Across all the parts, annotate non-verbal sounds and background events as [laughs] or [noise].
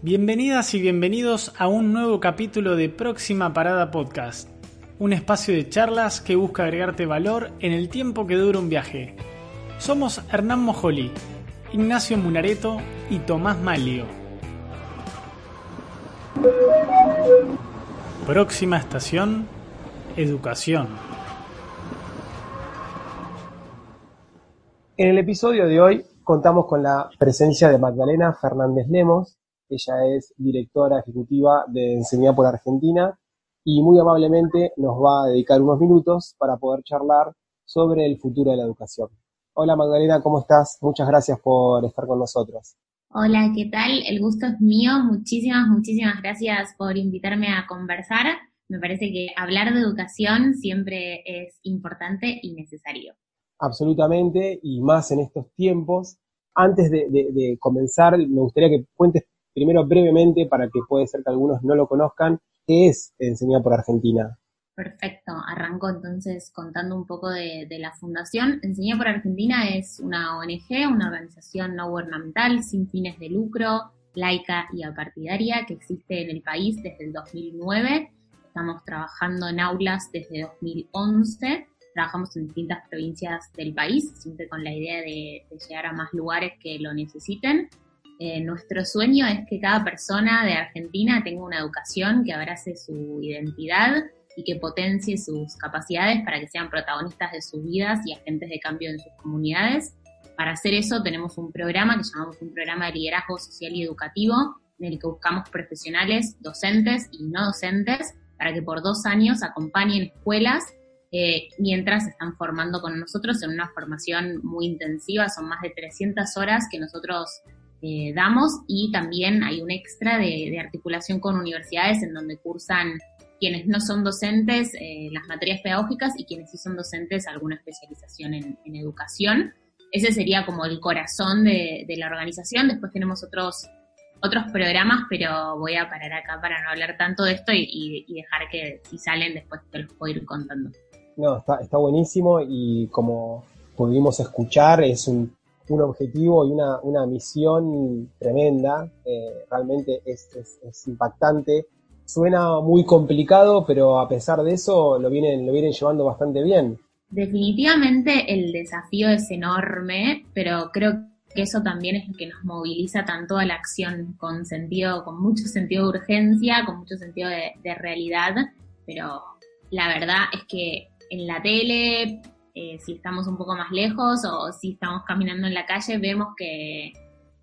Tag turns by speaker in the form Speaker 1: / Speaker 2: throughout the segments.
Speaker 1: Bienvenidas y bienvenidos a un nuevo capítulo de Próxima Parada Podcast, un espacio de charlas que busca agregarte valor en el tiempo que dura un viaje. Somos Hernán Mojoli, Ignacio Munareto y Tomás Malio. Próxima estación, educación.
Speaker 2: En el episodio de hoy contamos con la presencia de Magdalena Fernández Lemos. Ella es directora ejecutiva de Enseñar por Argentina y muy amablemente nos va a dedicar unos minutos para poder charlar sobre el futuro de la educación. Hola Magdalena, ¿cómo estás? Muchas gracias por estar con nosotros.
Speaker 3: Hola, ¿qué tal? El gusto es mío. Muchísimas, muchísimas gracias por invitarme a conversar. Me parece que hablar de educación siempre es importante y necesario
Speaker 2: absolutamente, y más en estos tiempos. Antes de, comenzar, me gustaría que cuentes primero brevemente, para que puede ser que algunos no lo conozcan, qué es Enseñar por Argentina.
Speaker 3: Perfecto, arranco entonces contando un poco de, la fundación. Enseñar por Argentina es una ONG, una organización no gubernamental sin fines de lucro, laica y apartidaria que existe en el país desde el 2009. Estamos trabajando en aulas desde 2011 trabajamos en distintas provincias del país, siempre con la idea de, llegar a más lugares que lo necesiten. Eh, nuestro sueño es que cada persona de Argentina tenga una educación que abrace su identidad y que potencie sus capacidades para que sean protagonistas de sus vidas y agentes de cambio en sus comunidades. Para hacer eso tenemos un programa que llamamos un programa de liderazgo social y educativo, en el que buscamos profesionales, docentes y no docentes, para que por dos años acompañen escuelas eh, mientras están formando con nosotros en una formación muy intensiva, son más de 300 horas que nosotros eh, damos y también hay un extra de, articulación con universidades en donde cursan quienes no son docentes eh, las materias pedagógicas y quienes sí son docentes alguna especialización en, educación. Ese sería como el corazón de, la organización. Después tenemos otros otros programas, pero voy a parar acá para no hablar tanto de esto y, y dejar que si salen después te los puedo ir contando.
Speaker 2: No, está, está buenísimo y como pudimos escuchar, es un, un objetivo y una, una misión tremenda. Eh, realmente es, es, impactante. Suena muy complicado, pero a pesar de eso lo vienen, lo vienen llevando bastante bien.
Speaker 3: Definitivamente el desafío es enorme, pero creo que eso también es lo que nos moviliza tanto a la acción con sentido, con mucho sentido de urgencia, con mucho sentido de, de realidad, pero la verdad es que en la tele, eh, si estamos un poco más lejos o si estamos caminando en la calle, vemos que,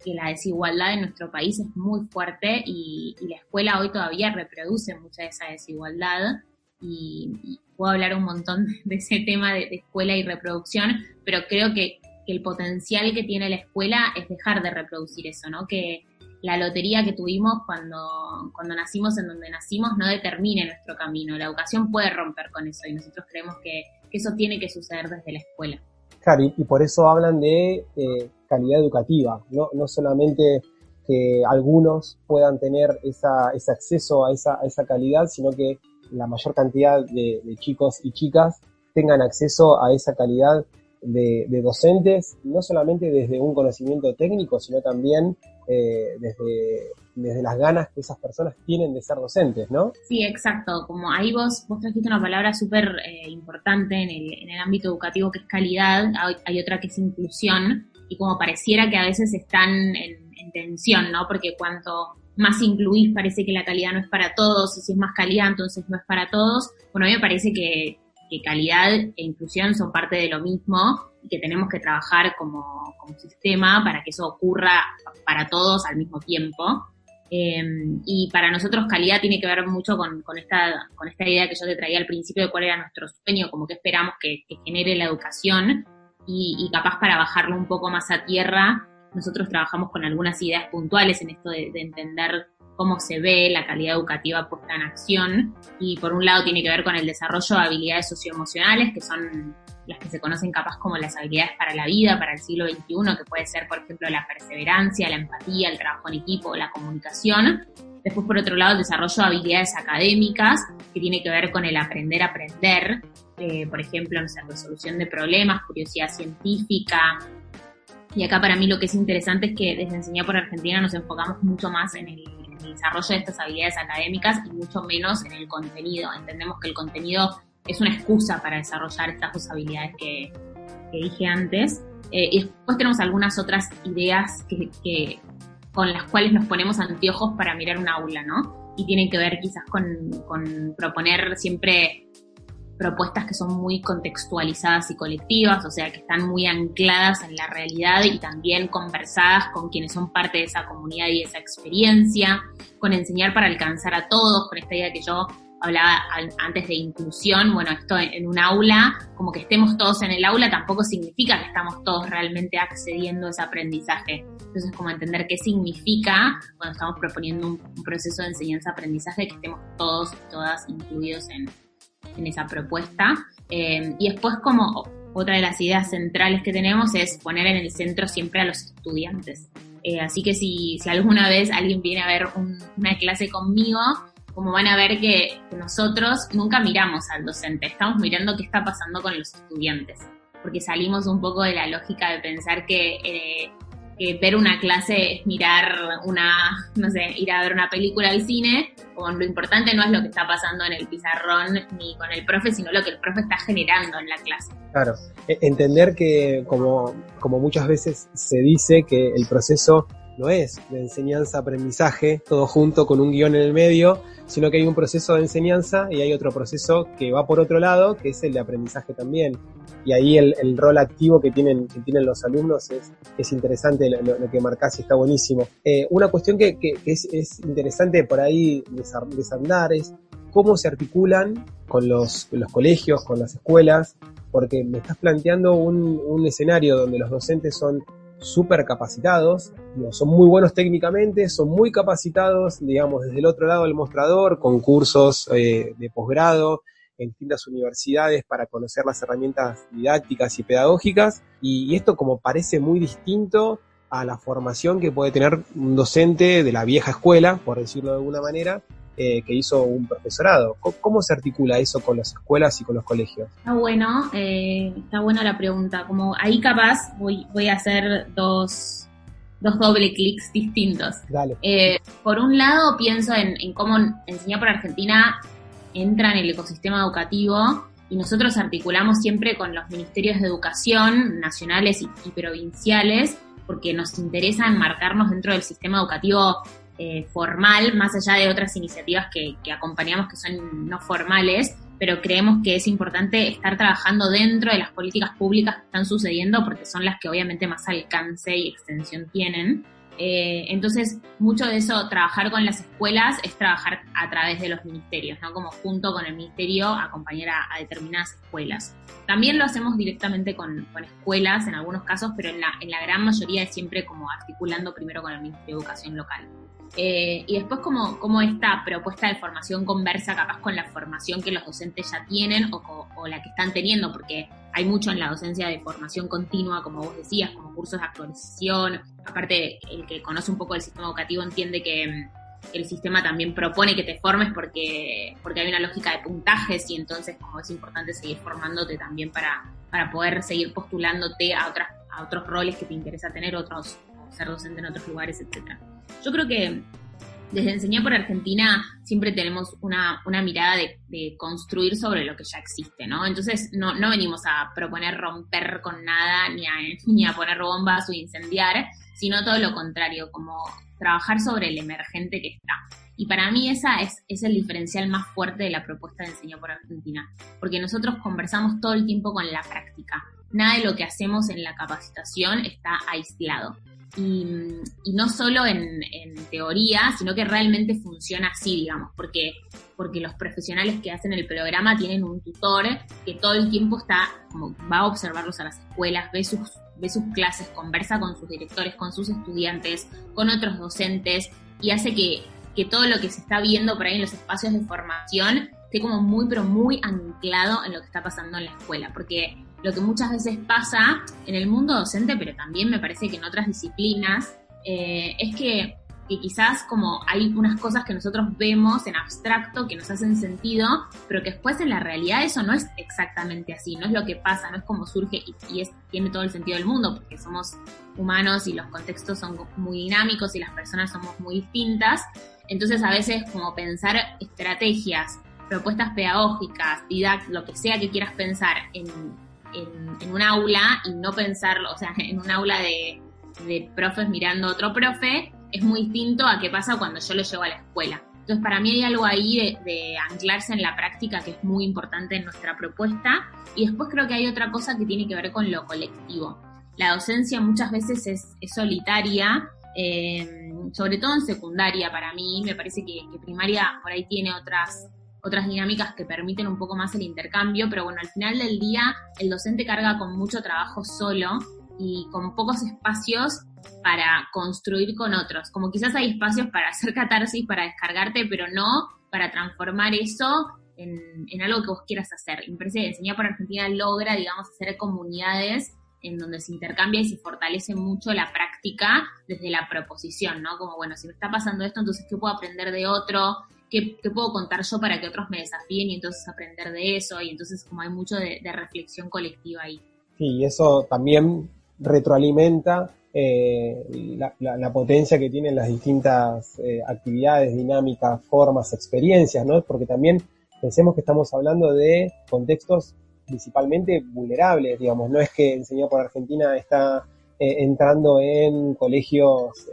Speaker 3: la desigualdad en nuestro país es muy fuerte y, la escuela hoy todavía reproduce mucha de esa desigualdad. Y, puedo hablar un montón [laughs] de ese tema de, escuela y reproducción, pero creo que, que, el potencial que tiene la escuela es dejar de reproducir eso, ¿no? Que, la lotería que tuvimos cuando, cuando nacimos en donde nacimos no determine nuestro camino. La educación puede romper con eso y nosotros creemos que, eso tiene que suceder desde la escuela.
Speaker 2: Claro, y, por eso hablan de eh, calidad educativa, ¿no? no solamente que algunos puedan tener esa, ese acceso a esa, esa calidad, sino que la mayor cantidad de, de chicos y chicas tengan acceso a esa calidad de, docentes, no solamente desde un conocimiento técnico, sino también eh, desde, desde las ganas que esas personas tienen de ser docentes, ¿no?
Speaker 3: Sí, exacto. Como ahí vos, vos trajiste una palabra súper eh, importante en el, en el ámbito educativo que es calidad, hay, otra que es inclusión, y como pareciera que a veces están en, tensión, ¿no? Porque cuanto más incluís parece que la calidad no es para todos, y si es más calidad entonces no es para todos. Bueno, a mí me parece que, que calidad e inclusión son parte de lo mismo y que tenemos que trabajar como, como sistema para que eso ocurra para todos al mismo tiempo. Em, y para nosotros calidad tiene que ver mucho con, esta, con esta idea que yo te traía al principio de cuál era nuestro sueño, como que esperamos que, genere la educación y, y, capaz para bajarlo un poco más a tierra, nosotros trabajamos con algunas ideas puntuales en esto de, de entender cómo se ve la calidad educativa puesta en acción. Y por un lado tiene que ver con el desarrollo de habilidades socioemocionales, que son las que se conocen capaz como las habilidades para la vida, para el siglo XXI, que puede ser, por ejemplo, la perseverancia, la empatía, el trabajo en equipo, la comunicación. Después, por otro lado, el desarrollo de habilidades académicas, que tiene que ver con el aprender a aprender, eh, por ejemplo, sé, resolución de problemas, curiosidad científica, y acá para mí lo que es interesante es que desde Enseñar por Argentina nos enfocamos mucho más en el, el desarrollo de estas habilidades académicas y mucho menos en el contenido. Entendemos que el contenido es una excusa para desarrollar estas dos habilidades que, dije antes. Eh, y después tenemos algunas otras ideas que, con las cuales nos ponemos anteojos para mirar un aula, ¿no? Y tienen que ver quizás con, con proponer siempre propuestas que son muy contextualizadas y colectivas, o sea, que están muy ancladas en la realidad y también conversadas con quienes son parte de esa comunidad y esa experiencia, con enseñar para alcanzar a todos, con esta idea que yo hablaba antes de inclusión, bueno, esto en un aula, como que estemos todos en el aula, tampoco significa que estamos todos realmente accediendo a ese aprendizaje. Entonces, como entender qué significa cuando estamos proponiendo un, proceso de enseñanza-aprendizaje, que estemos todos y todas incluidos en, en esa propuesta. Eh, y después, como otra de las ideas centrales que tenemos es poner en el centro siempre a los estudiantes. Eh, así que si, si, alguna vez alguien viene a ver una clase conmigo, como van a ver que, nosotros nunca miramos al docente, estamos mirando qué está pasando con los estudiantes, porque salimos un poco de la lógica de pensar que, eh, que ver una clase es mirar una, no sé, ir a ver una película al cine, o lo importante no es lo que está pasando en el pizarrón ni con el profe, sino lo que el profe está generando en la clase.
Speaker 2: Claro, e, entender que como, como muchas veces se dice que el proceso no es de enseñanza-aprendizaje, todo junto con un guion en el medio, sino que hay un proceso de enseñanza y hay otro proceso que va por otro lado, que es el de aprendizaje también. Y ahí el, rol activo que tienen, que tienen los alumnos es, es interesante lo, que marcás está buenísimo. Eh, una cuestión que, que, es, es, interesante por ahí desandar es cómo se articulan con los, los colegios, con las escuelas, porque me estás planteando un, un escenario donde los docentes son súper capacitados, son muy buenos técnicamente, son muy capacitados, digamos, desde el otro lado del mostrador, con cursos eh, de posgrado en distintas universidades para conocer las herramientas didácticas y pedagógicas, y esto como parece muy distinto a la formación que puede tener un docente de la vieja escuela, por decirlo de alguna manera, eh, que hizo un profesorado. ¿Cómo, se articula eso con las escuelas y con los colegios?
Speaker 3: Está bueno, eh, está buena la pregunta. Como ahí capaz voy, voy a hacer dos, dos doble clics distintos.
Speaker 2: Dale.
Speaker 3: Eh, por un lado pienso en, cómo Enseñar por Argentina entra en el ecosistema educativo y nosotros articulamos siempre con los ministerios de educación nacionales y, provinciales porque nos interesa enmarcarnos dentro del sistema educativo eh, formal, más allá de otras iniciativas que, acompañamos que son no formales, pero creemos que es importante estar trabajando dentro de las políticas públicas que están sucediendo porque son las que obviamente más alcance y extensión tienen. Eh, entonces, mucho de eso, trabajar con las escuelas, es trabajar a través de los ministerios, ¿no? Como junto con el ministerio acompañar a, determinadas escuelas. También lo hacemos directamente con, escuelas en algunos casos, pero en la, en la gran mayoría es siempre como articulando primero con el Ministerio de Educación local. Eh, y después como, esta propuesta de formación conversa capaz con la formación que los docentes ya tienen o, la que están teniendo, porque hay mucho en la docencia de formación continua, como vos decías, como cursos de actualización. Aparte, el que conoce un poco el sistema educativo entiende que mm, el sistema también propone que te formes porque, porque hay una lógica de puntajes y entonces como es importante seguir formándote también para, para poder seguir postulándote a, otras, a otros roles que te interesa tener, otros, ser docente en otros lugares, etcétera. Yo creo que desde Enseñar por Argentina siempre tenemos una, mirada de, construir sobre lo que ya existe, ¿no? Entonces no, no venimos a proponer romper con nada, ni a, [laughs] ni a poner bombas o incendiar, sino todo lo contrario, como trabajar sobre el emergente que está. Y para mí esa es, es el diferencial más fuerte de la propuesta de Enseñar por Argentina, porque nosotros conversamos todo el tiempo con la práctica. Nada de lo que hacemos en la capacitación está aislado y, no solo en, teoría, sino que realmente funciona así, digamos, porque, porque los profesionales que hacen el programa tienen un tutor que todo el tiempo está, como va a observarlos a las escuelas, ve sus, ve sus clases, conversa con sus directores, con sus estudiantes, con otros docentes y hace que, que todo lo que se está viendo por ahí en los espacios de formación esté como muy, pero muy anclado en lo que está pasando en la escuela, porque lo que muchas veces pasa en el mundo docente, pero también me parece que en otras disciplinas, eh, es que, quizás como hay unas cosas que nosotros vemos en abstracto que nos hacen sentido, pero que después en la realidad eso no es exactamente así, no es lo que pasa, no es como surge y, es, tiene todo el sentido del mundo, porque somos humanos y los contextos son muy dinámicos y las personas somos muy distintas. Entonces a veces como pensar estrategias, propuestas pedagógicas, didact, lo que sea que quieras pensar en, en, un aula y no pensarlo, o sea, [laughs] en un aula de, profes mirando a otro profe, es muy distinto a qué pasa cuando yo lo llevo a la escuela. Entonces, para mí hay algo ahí de, anclarse en la práctica que es muy importante en nuestra propuesta. Y después creo que hay otra cosa que tiene que ver con lo colectivo. La docencia muchas veces es, solitaria, eh, sobre todo en secundaria para mí. Me parece que, primaria por ahí tiene otras, otras dinámicas que permiten un poco más el intercambio, pero bueno, al final del día el docente carga con mucho trabajo solo y con pocos espacios para construir con otros. Como quizás hay espacios para hacer catarsis, para descargarte, pero no para transformar eso en, algo que vos quieras hacer. Y me Enseñar por Argentina logra, digamos, hacer comunidades en donde se intercambia y se fortalece mucho la práctica desde la proposición, ¿no? Como, bueno, si me está pasando esto, entonces, ¿qué puedo aprender de otro? ¿Qué, puedo contar yo para que otros me desafíen y entonces aprender de eso? Y entonces, como hay mucho de, reflexión colectiva ahí.
Speaker 2: Sí, y eso también retroalimenta eh, la, potencia que tienen las distintas eh, actividades, dinámicas, formas, experiencias, ¿no? Porque también pensemos que estamos hablando de contextos principalmente vulnerables, digamos, no es que Enseñar por Argentina está eh, entrando en colegios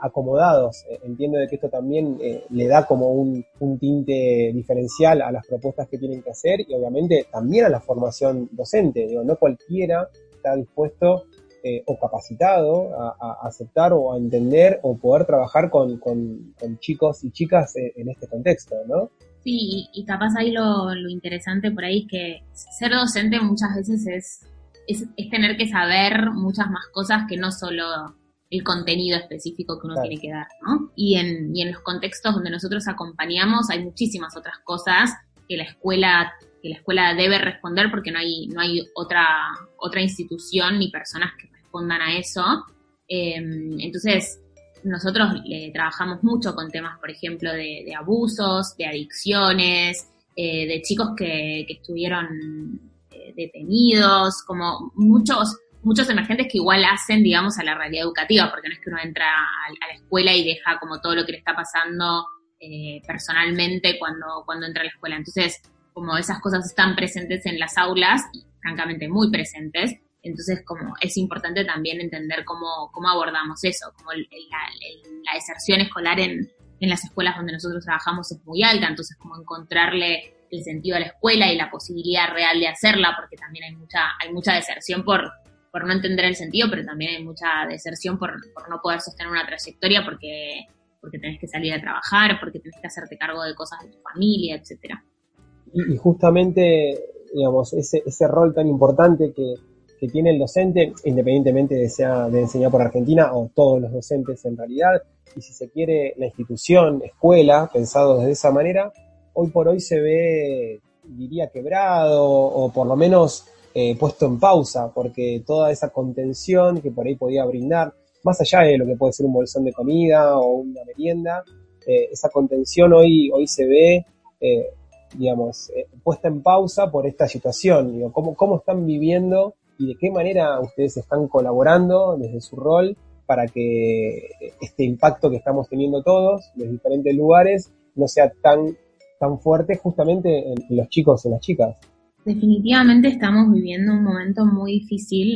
Speaker 2: acomodados, entiendo de que esto también le da como un, un tinte diferencial a las propuestas que tienen que hacer y obviamente también a la formación docente, no cualquiera está dispuesto eh, o capacitado a, aceptar o a entender o poder trabajar con, chicos y chicas eh, en este contexto, ¿no?
Speaker 3: Sí, y, capaz ahí lo, interesante por ahí que ser docente muchas veces es, es, tener que saber muchas más cosas que no solo el contenido específico que uno tiene que dar, ¿no? Y en, y en los contextos donde nosotros acompañamos hay muchísimas otras cosas que la escuela que la escuela debe responder porque no hay no hay otra otra institución ni personas que respondan a eso. Em, entonces, nosotros trabajamos mucho con temas, por ejemplo, de, abusos, de adicciones, eh, de chicos que, estuvieron eh, detenidos, como muchos muchos emergentes que igual hacen, digamos, a la realidad educativa, porque no es que uno entra a, la escuela y deja como todo lo que le está pasando eh, personalmente cuando, cuando entra a la escuela. Entonces, como esas cosas están presentes en las aulas, francamente muy presentes, entonces, como es importante también entender cómo, cómo abordamos eso, como la, deserción escolar en, en las escuelas donde nosotros trabajamos es muy alta, entonces como encontrarle el sentido a la escuela y la posibilidad real de hacerla, porque también hay mucha, hay mucha deserción por, por no entender el sentido, pero también hay mucha deserción por, no poder sostener una trayectoria porque, porque tenés que salir a trabajar, porque tenés que hacerte cargo de cosas de tu familia, etcétera.
Speaker 2: Y, y justamente, digamos, ese, ese rol tan importante que, que tiene el docente, independientemente de sea de enseñar por Argentina o todos los docentes en realidad, y si se quiere la institución, escuela, pensado de esa manera, hoy por hoy se ve, diría, quebrado o por lo menos eh, puesto en pausa, porque toda esa contención que por ahí podía brindar, más allá de lo que puede ser un bolsón de comida o una merienda, eh, esa contención hoy, hoy se ve, eh, digamos, puesta en pausa por esta situación. Digo, ¿cómo, ¿Cómo están viviendo y de qué manera ustedes están colaborando desde su rol para que este impacto que estamos teniendo todos, en diferentes lugares, no sea tan, tan fuerte justamente en, los chicos y las chicas.
Speaker 3: Definitivamente estamos viviendo un momento muy difícil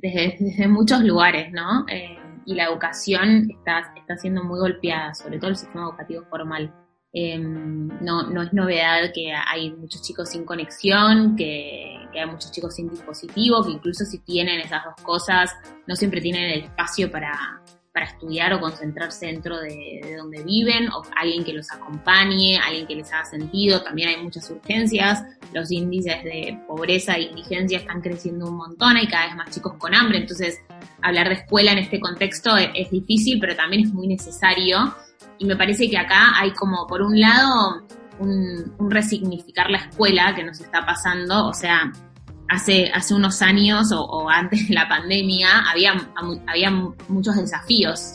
Speaker 3: desde, muchos lugares, ¿no? Eh, y la educación está, está siendo muy golpeada, sobre todo el sistema educativo formal. Em, no, no es novedad que hay muchos chicos sin conexión, que, hay muchos chicos sin dispositivo, que incluso si tienen esas dos cosas, no siempre tienen el espacio para, para estudiar o concentrarse dentro de, donde viven, o alguien que los acompañe, alguien que les haga sentido. También hay muchas urgencias, los índices de pobreza e indigencia están creciendo un montón, hay cada vez más chicos con hambre, entonces hablar de escuela en este contexto es difícil, pero también es muy necesario y me parece que acá hay como, por un lado, un, resignificar la escuela que nos está pasando, o sea, hace, hace unos años o, antes de la pandemia había, había muchos desafíos,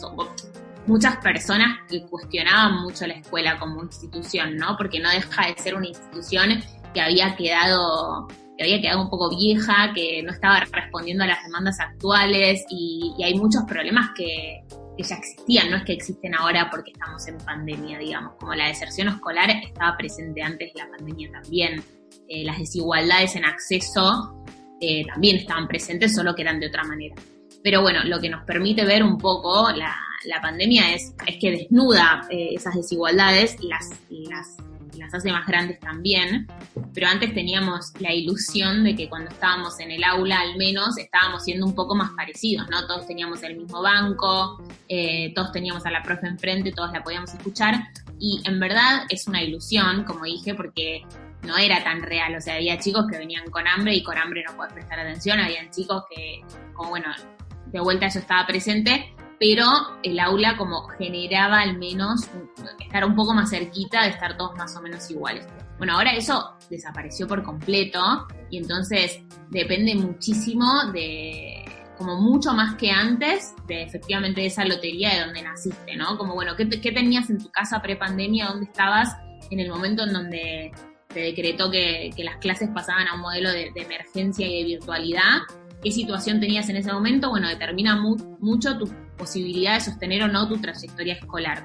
Speaker 3: muchas personas que cuestionaban mucho la escuela como institución, ¿no? Porque no deja de ser una institución que había quedado que había quedado un poco vieja, que no estaba respondiendo a las demandas actuales y hay muchos problemas que, que ya existían, no es que existen ahora porque estamos en pandemia, digamos, como la deserción escolar estaba presente antes de la pandemia también, eh, las desigualdades en acceso eh, también estaban presentes, solo que eran de otra manera. Pero bueno, lo que nos permite ver un poco la, la pandemia es, es que desnuda eh, esas desigualdades, las, las las hace más grandes también, pero antes teníamos la ilusión de que cuando estábamos en el aula al menos estábamos siendo un poco más parecidos, ¿no? Todos teníamos el mismo banco, todos teníamos a la profe enfrente, todos la podíamos escuchar y en verdad es una ilusión, como dije, porque no era tan real, o sea, había chicos que venían con hambre y con hambre no puedes prestar atención, habían chicos que, como bueno, de vuelta yo estaba presente, pero el aula como generaba al menos estar un poco más cerquita de estar todos más o menos iguales. Bueno, ahora eso desapareció por completo y entonces depende muchísimo de, como mucho más que antes, de efectivamente esa lotería de donde naciste, ¿no? Como, bueno, ¿qué, tenías en tu casa pre-pandemia? ¿Dónde estabas en el momento en donde te decretó que, las clases pasaban a un modelo de, emergencia y de virtualidad? qué situación tenías en ese momento, bueno, determina mucho tu posibilidad de sostener o no tu trayectoria escolar.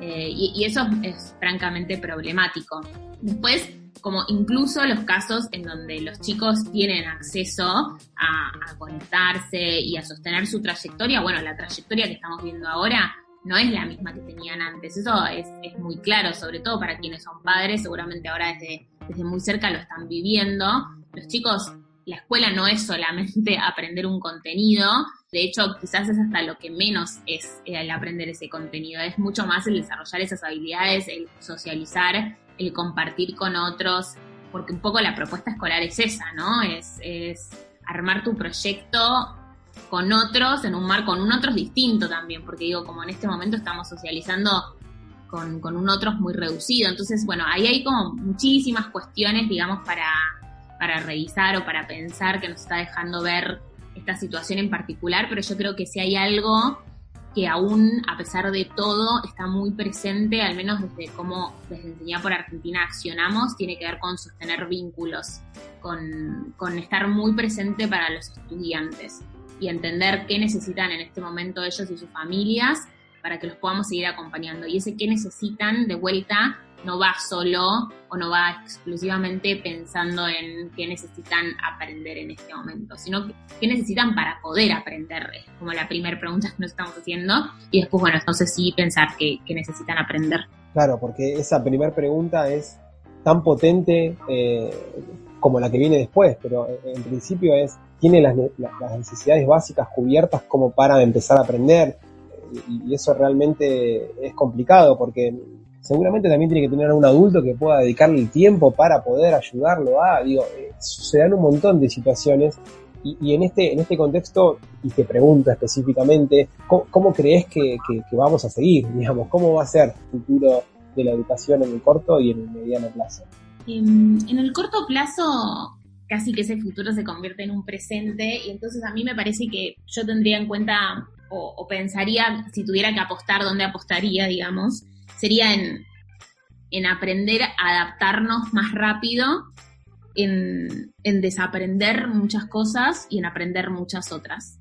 Speaker 3: Eh, y, eso es, francamente problemático. Después, como incluso los casos en donde los chicos tienen acceso a, conectarse y a sostener su trayectoria, bueno, la trayectoria que estamos viendo ahora no es la misma que tenían antes. Eso es, es muy claro, sobre todo para quienes son padres, seguramente ahora desde, desde muy cerca lo están viviendo. Los chicos la escuela no es solamente [laughs] aprender un contenido, de hecho quizás es hasta lo que menos es el aprender ese contenido, es mucho más el desarrollar esas habilidades, el socializar, el compartir con otros, porque un poco la propuesta escolar es esa, ¿no? Es, armar tu proyecto con otros, en un mar con un otros distinto también, porque digo, como en este momento estamos socializando con, con un otros muy reducido, entonces bueno, ahí hay como muchísimas cuestiones, digamos, para para revisar o para pensar que nos está dejando ver esta situación en particular, pero yo creo que si hay algo que aún, a pesar de todo, está muy presente, al menos desde cómo desde Enseñar por Argentina accionamos, tiene que ver con sostener vínculos, con, con estar muy presente para los estudiantes y entender qué necesitan en este momento ellos y sus familias para que los podamos seguir acompañando. Y ese qué necesitan de vuelta no va solo o no va exclusivamente pensando en qué necesitan aprender en este momento, sino qué necesitan para poder aprender, como la primera pregunta que nos estamos haciendo, y después, bueno, entonces sí pensar qué, necesitan aprender.
Speaker 2: Claro, porque esa primera pregunta es tan potente eh, como la que viene después, pero en principio es, ¿tiene las, las necesidades básicas cubiertas como para empezar a aprender? y eso realmente es complicado porque seguramente también tiene que tener un adulto que pueda dedicarle el tiempo para poder ayudarlo a, digo, eh, se dan un montón de situaciones y, en, este, en este contexto, y te pregunto específicamente, ¿cómo, crees que, vamos a seguir? [laughs] Digamos, ¿Cómo va a ser el futuro de la educación en el corto y en el mediano plazo?
Speaker 3: En, el corto plazo, casi que ese futuro se convierte en un presente y entonces a mí me parece que yo tendría en cuenta o, o pensaría, si tuviera que apostar, ¿dónde apostaría, digamos? sería en, aprender a adaptarnos más rápido, en, desaprender muchas cosas y en aprender muchas otras.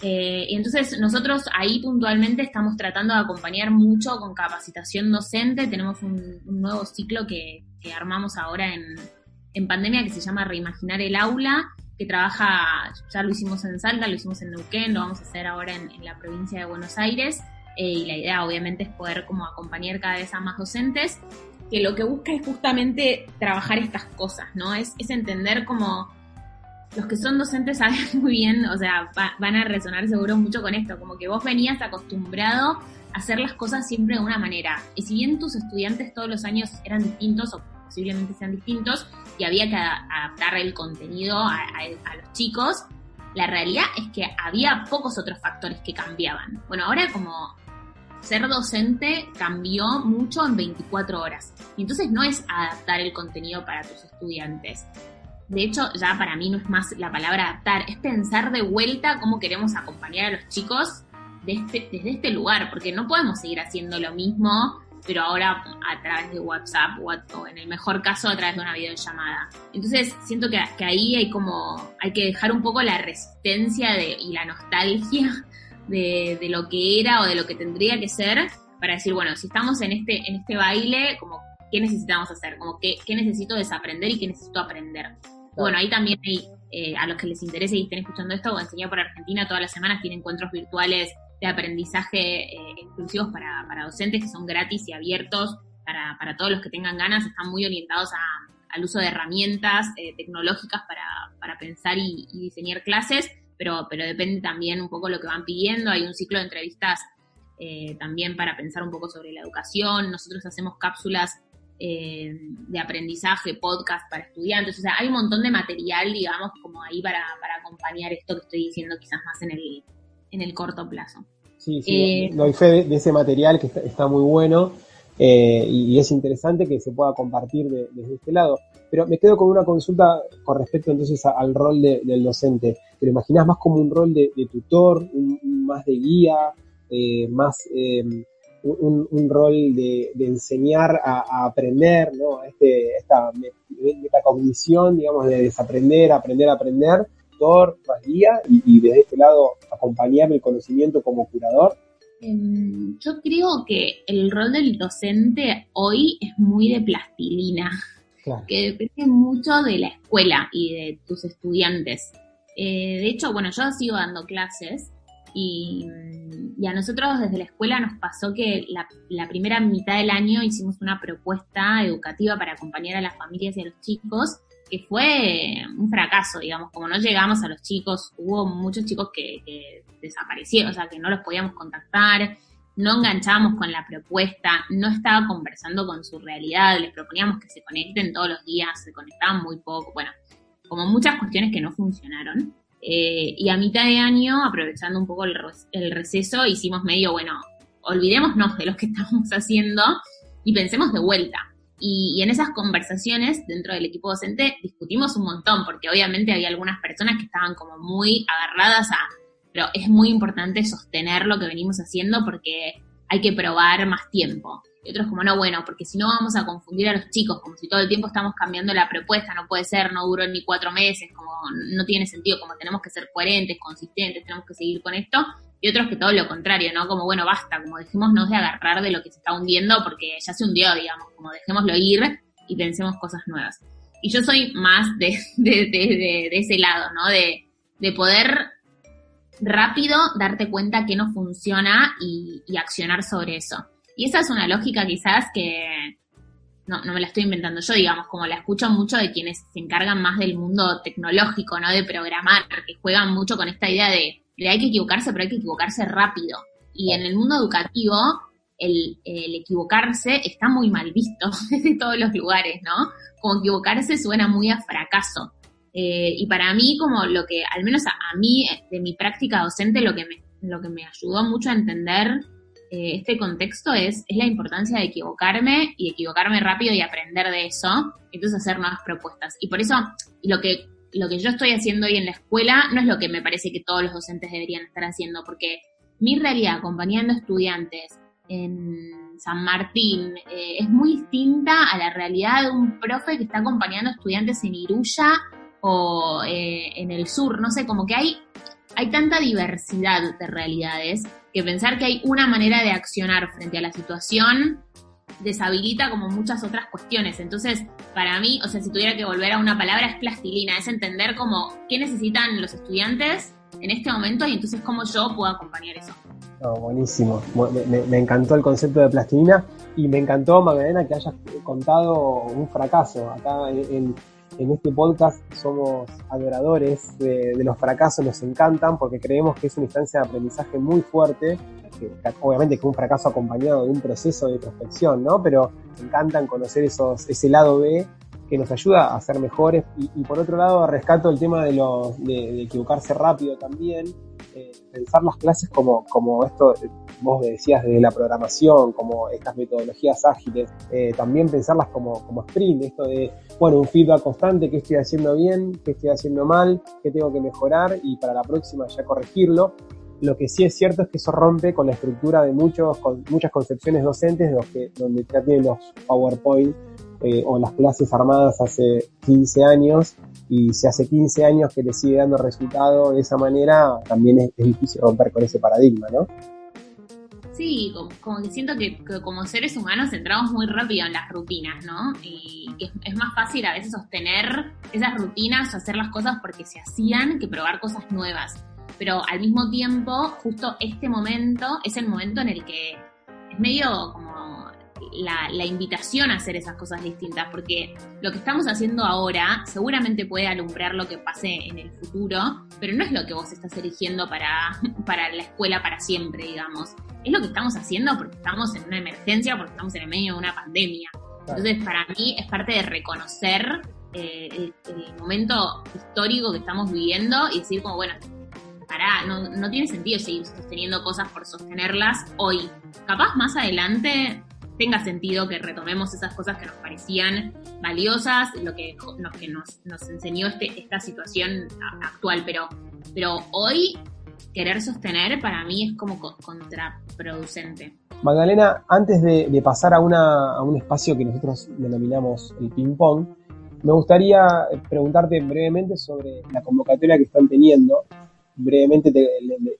Speaker 3: Eh, y entonces nosotros ahí puntualmente estamos tratando de acompañar mucho con capacitación docente. Tenemos un, nuevo ciclo que, armamos ahora en, pandemia que se llama Reimaginar el aula, que trabaja, ya lo hicimos en Salta, lo hicimos en Neuquén, lo vamos a hacer ahora en la provincia de Buenos Aires. Eh, y la idea obviamente es poder como acompañar cada vez a más docentes, que lo que busca es justamente trabajar estas cosas, ¿no? Es, es entender como los que son docentes [laughs] saben muy bien, o sea, van a resonar seguro mucho con esto, como que vos venías acostumbrado a hacer las cosas siempre de una manera. Y si bien tus estudiantes todos los años eran distintos o posiblemente sean distintos y había que adaptar el contenido a, los chicos, la realidad es que había pocos otros factores que cambiaban. Bueno, ahora como ser docente cambió mucho en 24 horas. Entonces no es adaptar el contenido para tus estudiantes. De hecho, ya para mí no es más la palabra adaptar, es pensar de vuelta cómo queremos acompañar a los chicos desde este lugar, porque no podemos seguir haciendo lo mismo, pero ahora a través de WhatsApp o en el mejor caso a través de una videollamada. Entonces siento que, ahí hay como, hay que dejar un poco la resistencia de, y la nostalgia [laughs] de, de, lo que era o de lo que tendría que ser para decir, bueno, si estamos en este, en este baile, como, ¿qué necesitamos hacer? Como, ¿qué, qué necesito desaprender y qué necesito aprender? Bueno, ahí también hay, eh, a los que les interese y estén escuchando esto, o enseñar por Argentina todas las semanas tiene encuentros virtuales de aprendizaje eh, exclusivos para, para docentes que son gratis y abiertos para, para todos los que tengan ganas, están muy orientados a, al uso de herramientas eh, tecnológicas para, para pensar y, diseñar clases, pero, pero depende también un poco lo que van pidiendo. Hay un ciclo de entrevistas eh, también para pensar un poco sobre la educación. Nosotros hacemos cápsulas eh, de aprendizaje, podcast para estudiantes. O sea, hay un montón de material, digamos, como ahí para, para acompañar esto que estoy diciendo quizás más en el, en el corto plazo.
Speaker 2: Sí, sí, eh, doy fe de, de, ese material que está, está muy bueno eh, y, y, es interesante que se pueda compartir de, desde este lado. Pero me quedo con una consulta con respecto entonces a, al rol de, del docente. ¿Te lo imaginas más como un rol de, tutor, un, más de guía, eh, más eh, un, un, rol de, de enseñar a, a, aprender, ¿no? Este, esta metacognición, digamos, de desaprender, aprender, aprender, tutor, más guía, y, y desde este lado acompañar el conocimiento como curador.
Speaker 3: Em, yo creo que el rol del docente hoy es muy de plastilina, claro. que depende mucho de la escuela y de tus estudiantes. Eh, de hecho, bueno, yo sigo dando clases y, y, a nosotros desde la escuela nos pasó que la, la, primera mitad del año hicimos una propuesta educativa para acompañar a las familias y a los chicos que fue un fracaso, digamos, como no llegamos a los chicos, hubo muchos chicos que, que desaparecieron, o sea, que no los podíamos contactar, no enganchábamos con la propuesta, no estaba conversando con su realidad, les proponíamos que se conecten todos los días, se conectaban muy poco, bueno, como muchas cuestiones que no funcionaron. Eh, y a mitad de año, aprovechando un poco el, el receso, hicimos medio, bueno, olvidémonos de lo que [laughs] estábamos haciendo y pensemos de vuelta. Y, y, en esas conversaciones dentro del equipo docente discutimos un montón, porque obviamente había algunas personas que estaban como muy agarradas a, pero es muy importante sostener lo que venimos haciendo porque hay que probar más tiempo. Y otros como, no, bueno, porque si no vamos a confundir a los chicos, como si todo el tiempo estamos cambiando la propuesta, no puede ser, no duró ni cuatro meses, como no tiene sentido, como tenemos que ser coherentes, consistentes, tenemos que seguir con esto y otros que todo lo contrario, ¿no? Como, bueno, basta, como dejémonos de agarrar de lo que se está hundiendo porque ya se hundió, digamos, como dejémoslo ir y pensemos cosas nuevas. Y yo soy más [laughs] de, de, ese lado, ¿no? De, de poder rápido darte cuenta que no funciona y, y, accionar sobre eso. Y esa es una lógica quizás que no, no me la estoy inventando yo, digamos, como la escucho mucho de quienes se encargan más del mundo tecnológico, ¿no? De programar, que juegan mucho con esta idea de hay que equivocarse, pero hay que equivocarse rápido. Y en el mundo educativo, el, el equivocarse está muy mal visto [laughs] desde todos los lugares, ¿no? Como equivocarse suena muy a fracaso. Eh, y para mí, como lo que, al menos a, a, mí, de mi práctica docente, lo que me, lo que me ayudó mucho a entender eh, este contexto es, es la importancia de equivocarme y equivocarme rápido y aprender de eso, entonces hacer nuevas propuestas. Y por eso, lo que lo que yo estoy haciendo hoy en la escuela no es lo que me parece que todos los docentes deberían estar haciendo, porque mi realidad acompañando estudiantes en San Martín eh, es muy distinta a la realidad de un profe que está acompañando estudiantes en Iruya o eh, en el sur, no sé, como que hay, hay tanta diversidad de realidades que pensar que hay una manera de accionar frente a la situación deshabilita como muchas otras cuestiones. Entonces, para mí, o sea, si tuviera que volver a una palabra, es plastilina, es entender como qué necesitan los estudiantes en este momento y entonces cómo yo puedo acompañar eso.
Speaker 2: Oh, buenísimo, me, encantó el concepto de plastilina y me encantó, Magdalena, que hayas contado un fracaso. Acá en, este podcast somos adoradores de, los fracasos, nos encantan porque creemos que es una instancia de aprendizaje muy fuerte que, obviamente que un fracaso acompañado de un proceso de introspección, ¿no? Pero me encantan conocer esos, ese lado B que nos ayuda a ser mejores y, por otro lado rescato el tema de, los, de, de equivocarse rápido también, eh, pensar las clases como, como esto, vos decías de la programación, como estas metodologías ágiles, eh, también pensarlas como, como sprint, esto de, bueno, un feedback constante, qué estoy haciendo bien, qué estoy haciendo mal, qué tengo que mejorar y para la próxima ya corregirlo. Lo que sí es cierto es que eso rompe con la estructura de muchos, con muchas concepciones docentes de los que, donde los PowerPoint eh, o las clases armadas hace 15 años y si hace 15 años que le sigue dando resultado de esa manera, también es, difícil romper con ese paradigma, ¿no?
Speaker 3: Sí, como, que siento que, como seres humanos entramos muy rápido en las rutinas, ¿no? Y que es, más fácil a veces sostener esas rutinas o hacer las cosas porque se hacían que probar cosas nuevas. Pero al mismo tiempo, justo este momento es el momento en el que es medio como la, invitación a hacer esas cosas distintas, porque lo que estamos haciendo ahora seguramente puede alumbrar lo que pase en el futuro, pero no es lo que vos estás eligiendo para, [laughs] para la escuela para siempre, digamos. Es lo que estamos haciendo porque estamos en una emergencia, porque estamos en el medio de una pandemia. Entonces, para mí es parte de reconocer eh, el, momento histórico que estamos viviendo y decir como, bueno, pará, no, tiene sentido seguir sosteniendo cosas por sostenerlas hoy. Capaz más adelante tenga sentido que retomemos esas cosas que nos parecían valiosas, lo que, lo que nos, nos enseñó este, esta situación actual, pero, pero hoy querer sostener para mí es como contraproducente.
Speaker 2: Magdalena, antes de, pasar a, una, a un espacio que nosotros denominamos el ping-pong, me gustaría preguntarte brevemente sobre la convocatoria que están teniendo. Brevemente te,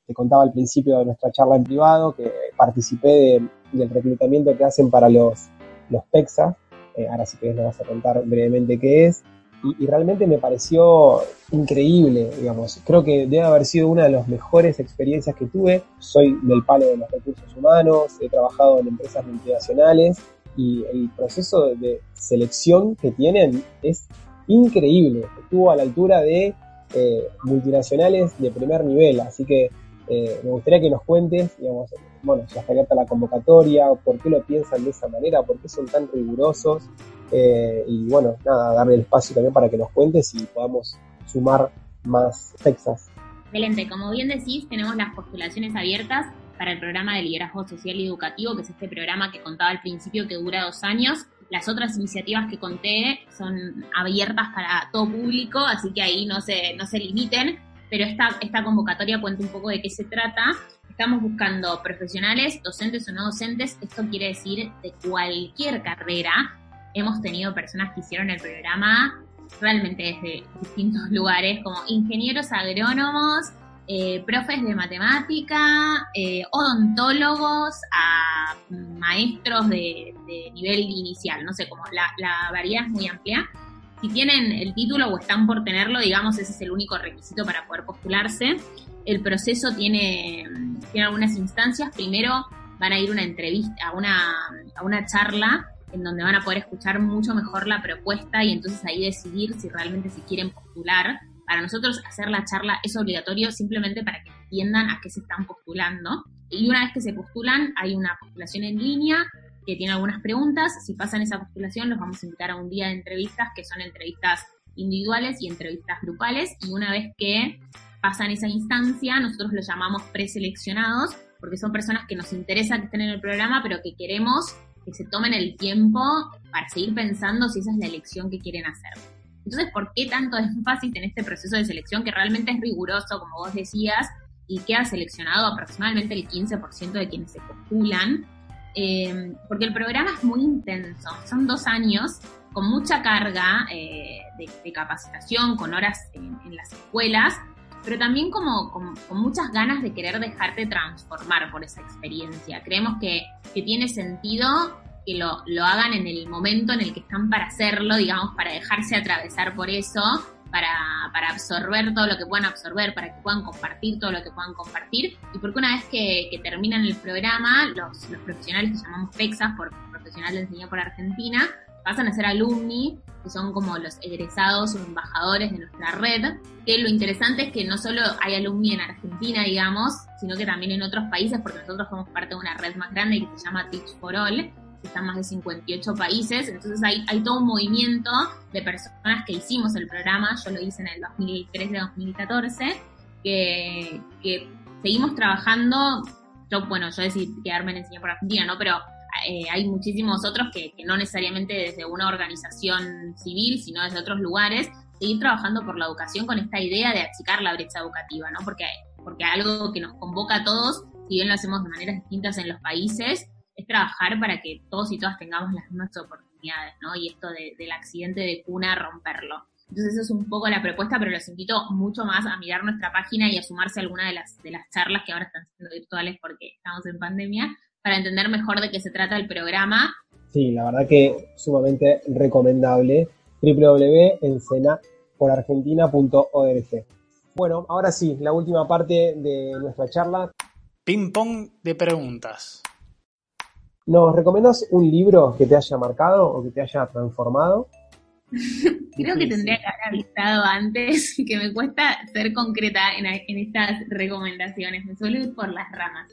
Speaker 2: te, contaba al principio de nuestra charla en privado que participé de, del reclutamiento que hacen para los, los PEXA. Eh, ahora si querés nos vas a contar brevemente qué es. Y, realmente me pareció increíble, digamos. Creo que debe haber sido una de las mejores experiencias que tuve. Soy del palo de los recursos humanos, he trabajado en empresas multinacionales y el proceso de selección que tienen es increíble. Estuvo a la altura de eh, multinacionales de primer nivel, así que eh, me gustaría que nos cuentes, digamos, bueno, ya está abierta la convocatoria, por qué lo piensan de esa manera, por qué son tan rigurosos, eh, y bueno, nada, darle el espacio también para que nos cuentes y podamos sumar más Texas.
Speaker 3: Excelente, como bien decís, tenemos las postulaciones abiertas para el programa de liderazgo social y educativo, que es este programa que contaba al principio que dura dos años. Las otras iniciativas que conté son abiertas para todo público, así que ahí no se, no se limiten pero esta, esta convocatoria cuenta un poco de qué se trata. Estamos buscando profesionales, docentes o no docentes, esto quiere decir de cualquier carrera. Hemos tenido personas que hicieron el programa realmente desde distintos [laughs] lugares, como ingenieros agrónomos, eh, profes de matemática, eh, odontólogos, a maestros de, nivel inicial, no sé, como la, la variedad es muy amplia si tienen el título o están por tenerlo, digamos, ese es el único requisito para poder postularse. El proceso tiene, tiene algunas instancias. Primero van a ir una entrevista, a una, a una charla en donde van a poder escuchar mucho mejor la propuesta y entonces ahí decidir si realmente se quieren postular. Para nosotros hacer la charla es obligatorio simplemente para que entiendan a qué se están postulando. Y una vez que se postulan, hay una postulación en línea que tiene algunas preguntas. Si pasan esa postulación, los vamos a invitar a un día de entrevistas, que son entrevistas individuales y entrevistas grupales. Y una vez que pasan esa instancia, nosotros los llamamos preseleccionados, porque son personas que nos interesa que estén en el programa, pero que queremos que se tomen el tiempo para seguir pensando si esa es la elección que quieren hacer. Entonces, ¿por qué tanto énfasis en este proceso de selección que realmente es riguroso, como vos decías, y queda seleccionado aproximadamente el 15% de quienes se postulan? Eh, porque el programa es muy intenso, son dos años con mucha carga eh, de, capacitación, con horas en, las escuelas, pero también como, con muchas ganas de querer dejarte transformar por esa experiencia. Creemos que, que tiene sentido que lo, lo, hagan en el momento en el que están para hacerlo, digamos, para dejarse atravesar por eso para, para, absorber todo lo que puedan absorber, para que puedan compartir todo lo que puedan compartir. Y porque una vez que, que terminan el programa, los, los, profesionales que llamamos PEXAS, por Profesional de Enseñanza por Argentina, pasan a ser alumni, que son como los egresados o embajadores de nuestra red. Que lo interesante es que no solo hay alumni en Argentina, digamos, sino que también en otros países, porque nosotros somos parte de una red más grande que se llama Teach for All, están más de 58 países, entonces hay, hay todo un movimiento de personas que hicimos el programa, yo lo hice en el 2013-2014, que, que seguimos trabajando, yo, bueno, yo decidí quedarme en Enseñar por Argentina, ¿no? Pero eh, hay muchísimos otros que, que, no necesariamente desde una organización civil, sino desde otros lugares, seguir trabajando por la educación con esta idea de achicar la brecha educativa, ¿no? Porque, porque algo que nos convoca a todos, si bien lo hacemos de maneras distintas en los países, es trabajar para que todos y todas tengamos las mismas oportunidades, ¿no? Y esto del accidente de cuna, romperlo. Entonces eso es un poco la propuesta, pero los invito mucho más a mirar nuestra página y a sumarse a alguna de las, de las charlas que ahora están siendo virtuales porque estamos en pandemia, para entender mejor de qué se trata el programa.
Speaker 2: Sí, la verdad que sumamente recomendable www.encenaporargentina.org. Bueno, ahora sí, la última parte de nuestra charla.
Speaker 1: Ping pong de preguntas.
Speaker 2: ¿Nos recomiendas un libro que te haya marcado o que te haya transformado? [laughs]
Speaker 3: Creo que tendría que haber avisado antes [laughs] que me cuesta ser concreta en, estas recomendaciones. Me suelo ir por las ramas.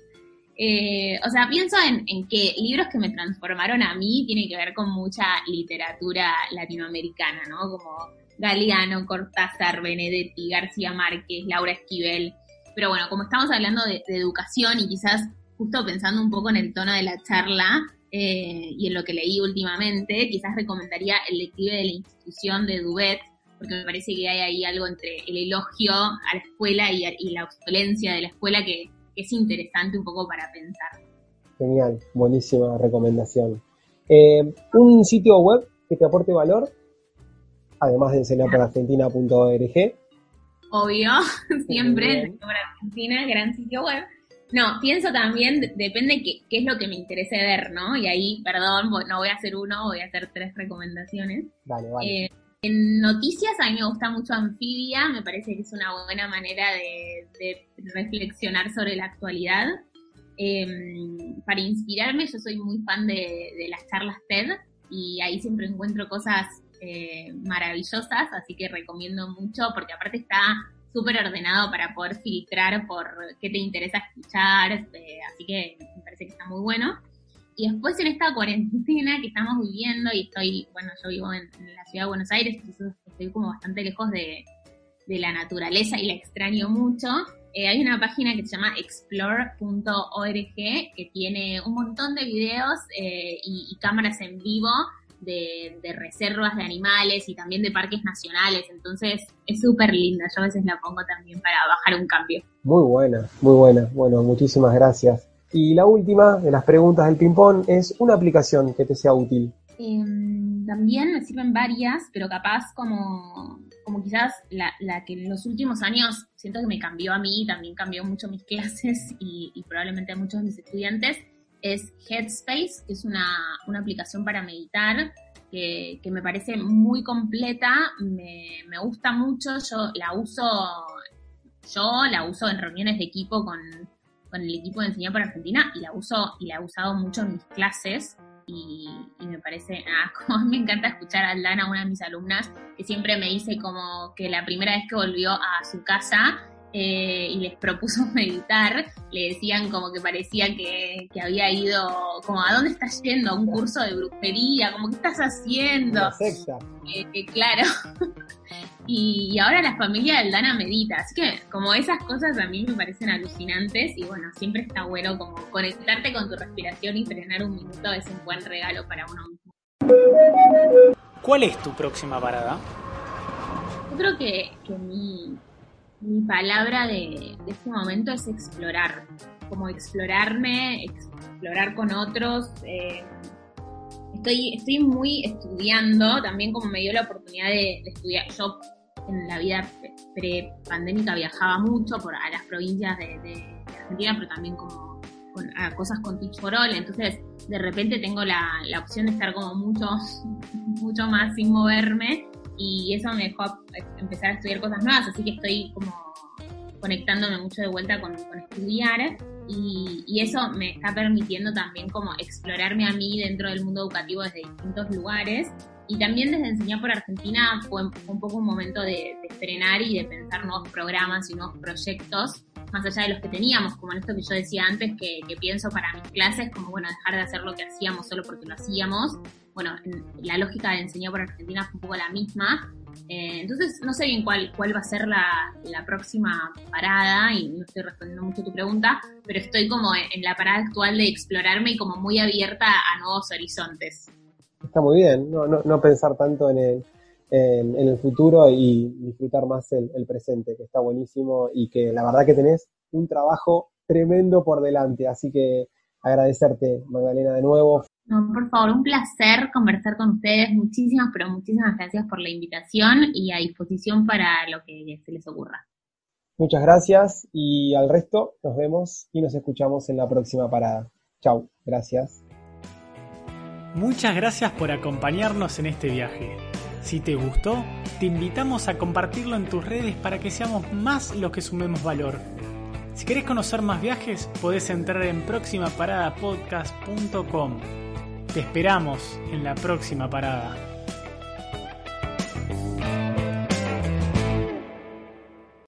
Speaker 3: Eh, o sea, pienso en, en, que libros que me transformaron a mí tienen que ver con mucha literatura latinoamericana, ¿no? Como Galeano, Cortázar, Benedetti, García Márquez, Laura Esquivel. Pero bueno, como estamos hablando de, educación y quizás justo pensando un poco en el tono de la charla eh, y en lo que leí últimamente, quizás recomendaría el lective de la institución de Dubet, porque me parece que hay ahí algo entre el elogio a la escuela y, la obsolencia de la escuela que, es interesante un poco para pensar.
Speaker 2: Genial, buenísima recomendación. Eh, ¿Un sitio web que te aporte valor? Además de enseñarporargentina.org.
Speaker 3: Obvio, [laughs] siempre Argentina, gran sitio web. No, pienso también, depende qué, qué, es lo que me interese ver, ¿no? Y ahí, perdón, no voy a hacer uno, voy a hacer tres recomendaciones.
Speaker 2: Vale, vale.
Speaker 3: Eh, en noticias a mí me gusta mucho Anfibia, me parece que es una buena manera de, reflexionar sobre la actualidad. Em, para inspirarme, yo soy muy fan de, las charlas TED y ahí siempre encuentro cosas eh, maravillosas, así que recomiendo mucho porque aparte está súper ordenado para poder filtrar por qué te interesa escuchar, eh, así que me parece que está muy bueno. Y después en esta [laughs] cuarentena que estamos viviendo, y estoy, bueno, yo vivo en, la ciudad de Buenos Aires, entonces estoy como bastante lejos de, la naturaleza y la extraño mucho. Eh, hay una página que se llama explore.org que tiene un montón de videos eh, y, cámaras en vivo de, de, reservas de animales y también de parques nacionales. Entonces es súper linda. Yo a veces la pongo también para bajar un cambio.
Speaker 2: Muy buena, muy buena. Bueno, muchísimas gracias. Y la última de las preguntas del ping-pong es una aplicación que te sea útil.
Speaker 3: Em, también me sirven varias, pero capaz como, como quizás la, la, que en los últimos años siento que me cambió a mí, también cambió mucho mis [laughs] clases y, y probablemente a muchos de mis estudiantes, es Headspace, que es una, una aplicación para meditar que, que, me parece muy completa, me, me gusta mucho, yo la uso, yo la uso en reuniones de equipo con, con el equipo de Enseñar para Argentina y la uso y la he usado mucho en mis clases y, me parece, ah, [laughs] como me encanta escuchar a Aldana, una de mis alumnas, que siempre me dice como que la primera vez que volvió a su casa eh, y les propuso [laughs] meditar, le decían como que parecía que, que, había ido, como, ¿a dónde estás yendo? ¿A un curso de brujería? Como, ¿qué estás haciendo? Eh, claro. [laughs] y, ahora la familia de Dana medita, así que como esas cosas a mí me parecen alucinantes y bueno, siempre está bueno como conectarte con tu respiración y frenar un minuto es un buen regalo para uno mismo.
Speaker 1: ¿Cuál es tu próxima parada?
Speaker 3: Yo creo que, que mi mi palabra de, este momento es explorar, como explorarme, explorar con otros. Eh, estoy, estoy muy estudiando, también como me dio la oportunidad de, estudiar. Yo en la vida pre-pandémica viajaba mucho por, a las provincias de, Argentina, pero también como a cosas con Teach for All, entonces de repente tengo la, la opción de estar como mucho, [laughs] mucho más sin moverme y eso me dejó empezar a estudiar cosas nuevas, así que estoy como conectándome mucho de vuelta con, estudiar y, y, eso me está permitiendo también como explorarme a mí dentro del mundo educativo desde distintos lugares. Y también desde Enseñar por Argentina fue un poco un momento de, de frenar y de pensar nuevos programas y nuevos proyectos más allá de los que teníamos, como en esto que yo decía antes, que, pienso para mis clases, como bueno, dejar de hacer lo que hacíamos solo porque lo hacíamos. Bueno, la lógica de enseñar por Argentina fue un poco la misma. Eh, entonces, no sé bien cuál, cuál va a ser la, la, próxima parada, y no estoy respondiendo mucho tu pregunta, pero estoy como en, la parada actual de explorarme y como muy abierta a nuevos horizontes.
Speaker 2: Está muy bien, no, no, no pensar tanto en el, en, el futuro y disfrutar más el, el, presente, que está buenísimo y que la verdad que tenés un trabajo tremendo por delante. Así que agradecerte, Magdalena, de nuevo.
Speaker 3: No, por favor, un placer conversar con ustedes. Muchísimas, pero muchísimas gracias por la invitación y a disposición para lo que se les ocurra.
Speaker 2: Muchas gracias y al resto nos vemos y nos escuchamos en la próxima parada. Chau, gracias.
Speaker 1: Muchas gracias por acompañarnos en este viaje. Si te gustó, te invitamos a compartirlo en tus redes para que seamos más los que sumemos valor. Si querés conocer más viajes, podés entrar en próximaparadapodcast.com. Te esperamos en la próxima parada.